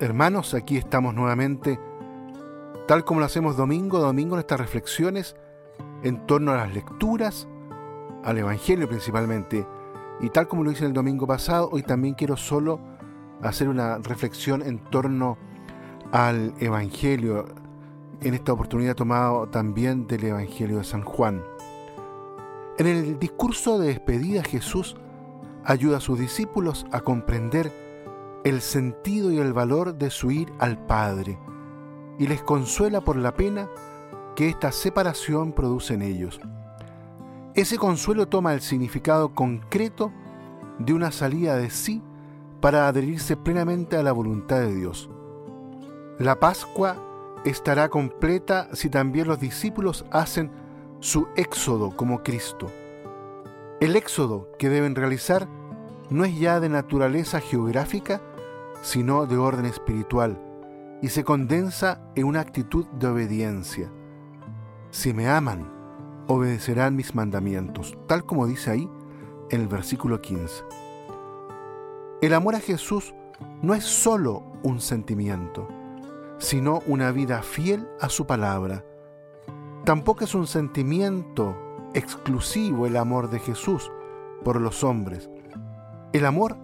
Hermanos, aquí estamos nuevamente, tal como lo hacemos domingo domingo en estas reflexiones en torno a las lecturas, al Evangelio principalmente, y tal como lo hice el domingo pasado, hoy también quiero solo hacer una reflexión en torno al Evangelio, en esta oportunidad tomado también del Evangelio de San Juan. En el discurso de despedida Jesús ayuda a sus discípulos a comprender el sentido y el valor de su ir al Padre y les consuela por la pena que esta separación produce en ellos. Ese consuelo toma el significado concreto de una salida de sí para adherirse plenamente a la voluntad de Dios. La Pascua estará completa si también los discípulos hacen su éxodo como Cristo. El éxodo que deben realizar no es ya de naturaleza geográfica, sino de orden espiritual, y se condensa en una actitud de obediencia. Si me aman, obedecerán mis mandamientos, tal como dice ahí en el versículo 15. El amor a Jesús no es sólo un sentimiento, sino una vida fiel a su palabra. Tampoco es un sentimiento exclusivo el amor de Jesús por los hombres. El amor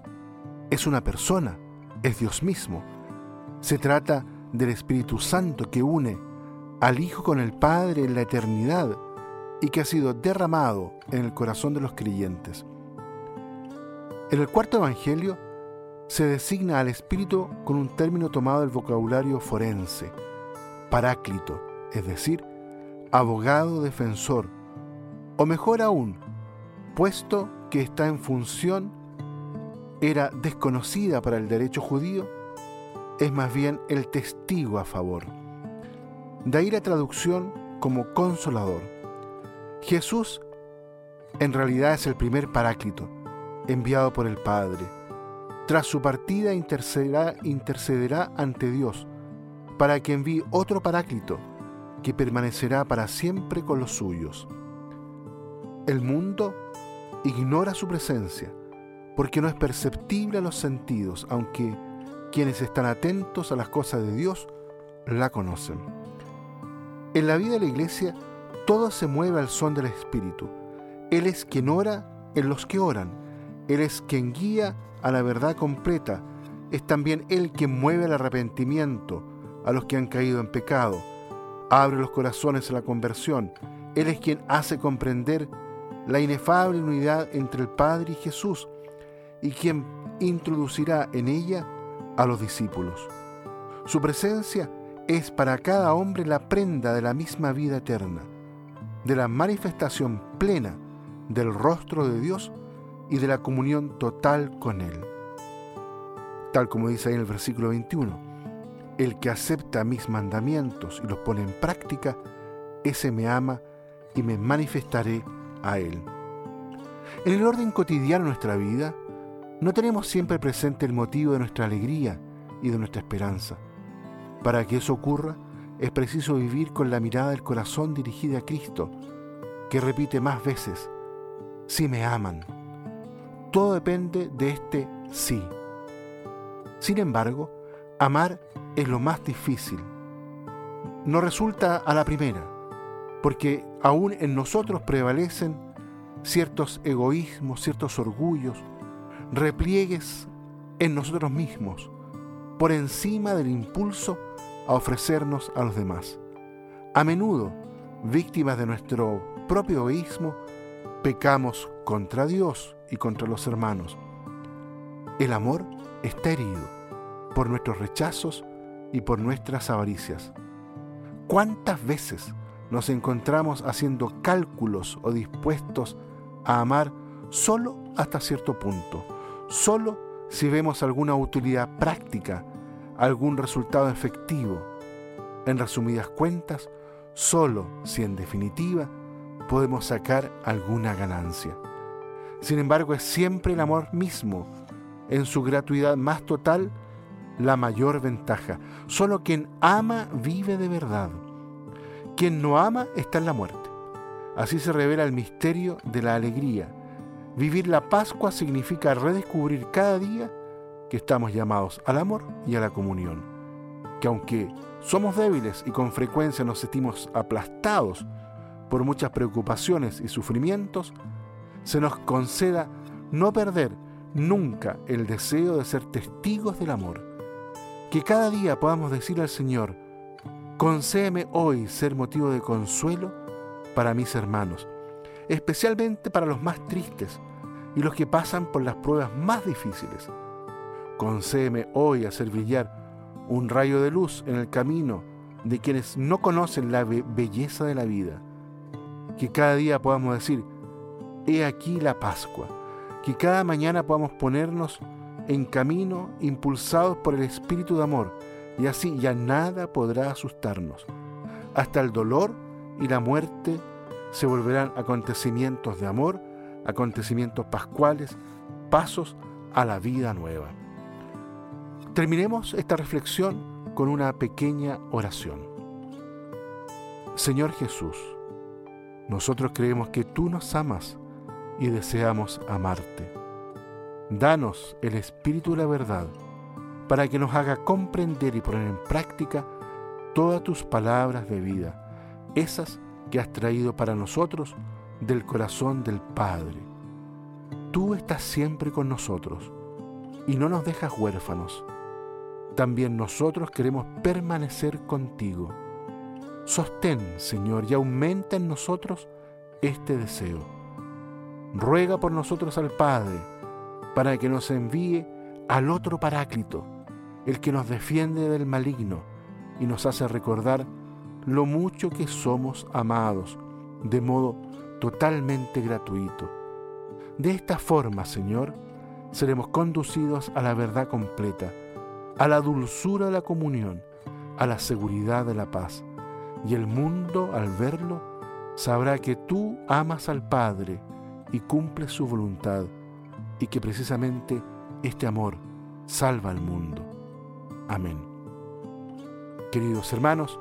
es una persona, es Dios mismo. Se trata del Espíritu Santo que une al Hijo con el Padre en la eternidad y que ha sido derramado en el corazón de los creyentes. En el cuarto Evangelio se designa al Espíritu con un término tomado del vocabulario forense, paráclito, es decir, abogado defensor, o mejor aún, puesto que está en función era desconocida para el derecho judío, es más bien el testigo a favor. De ahí la traducción como consolador. Jesús en realidad es el primer paráclito, enviado por el Padre. Tras su partida intercederá, intercederá ante Dios para que envíe otro paráclito que permanecerá para siempre con los suyos. El mundo ignora su presencia porque no es perceptible a los sentidos, aunque quienes están atentos a las cosas de Dios la conocen. En la vida de la iglesia, todo se mueve al son del Espíritu. Él es quien ora en los que oran. Él es quien guía a la verdad completa. Es también Él quien mueve el arrepentimiento a los que han caído en pecado. Abre los corazones a la conversión. Él es quien hace comprender la inefable unidad entre el Padre y Jesús y quien introducirá en ella a los discípulos. Su presencia es para cada hombre la prenda de la misma vida eterna, de la manifestación plena del rostro de Dios y de la comunión total con Él. Tal como dice ahí en el versículo 21, el que acepta mis mandamientos y los pone en práctica, ese me ama y me manifestaré a Él. En el orden cotidiano de nuestra vida, no tenemos siempre presente el motivo de nuestra alegría y de nuestra esperanza. Para que eso ocurra, es preciso vivir con la mirada del corazón dirigida a Cristo, que repite más veces, si me aman. Todo depende de este sí. Sin embargo, amar es lo más difícil. No resulta a la primera, porque aún en nosotros prevalecen ciertos egoísmos, ciertos orgullos, repliegues en nosotros mismos por encima del impulso a ofrecernos a los demás. A menudo, víctimas de nuestro propio egoísmo, pecamos contra Dios y contra los hermanos. El amor está herido por nuestros rechazos y por nuestras avaricias. ¿Cuántas veces nos encontramos haciendo cálculos o dispuestos a amar solo hasta cierto punto? Solo si vemos alguna utilidad práctica, algún resultado efectivo. En resumidas cuentas, solo si en definitiva podemos sacar alguna ganancia. Sin embargo, es siempre el amor mismo, en su gratuidad más total, la mayor ventaja. Solo quien ama vive de verdad. Quien no ama está en la muerte. Así se revela el misterio de la alegría Vivir la Pascua significa redescubrir cada día que estamos llamados al amor y a la comunión, que aunque somos débiles y con frecuencia nos sentimos aplastados por muchas preocupaciones y sufrimientos, se nos conceda no perder nunca el deseo de ser testigos del amor. Que cada día podamos decir al Señor, concédeme hoy ser motivo de consuelo para mis hermanos, especialmente para los más tristes y los que pasan por las pruebas más difíciles. Concédeme hoy hacer brillar un rayo de luz en el camino de quienes no conocen la belleza de la vida. Que cada día podamos decir, he aquí la Pascua. Que cada mañana podamos ponernos en camino impulsados por el Espíritu de amor y así ya nada podrá asustarnos. Hasta el dolor y la muerte se volverán acontecimientos de amor, acontecimientos pascuales, pasos a la vida nueva. Terminemos esta reflexión con una pequeña oración. Señor Jesús, nosotros creemos que tú nos amas y deseamos amarte. Danos el Espíritu de la verdad para que nos haga comprender y poner en práctica todas tus palabras de vida, esas que has traído para nosotros del corazón del Padre. Tú estás siempre con nosotros y no nos dejas huérfanos también nosotros queremos permanecer contigo. Sostén, Señor, y aumenta en nosotros este deseo. Ruega por nosotros al Padre, para que nos envíe al otro Paráclito, el que nos defiende del maligno y nos hace recordar lo mucho que somos amados, de modo totalmente gratuito. De esta forma, Señor, seremos conducidos a la verdad completa a la dulzura de la comunión, a la seguridad de la paz. Y el mundo, al verlo, sabrá que tú amas al Padre y cumples su voluntad, y que precisamente este amor salva al mundo. Amén. Queridos hermanos,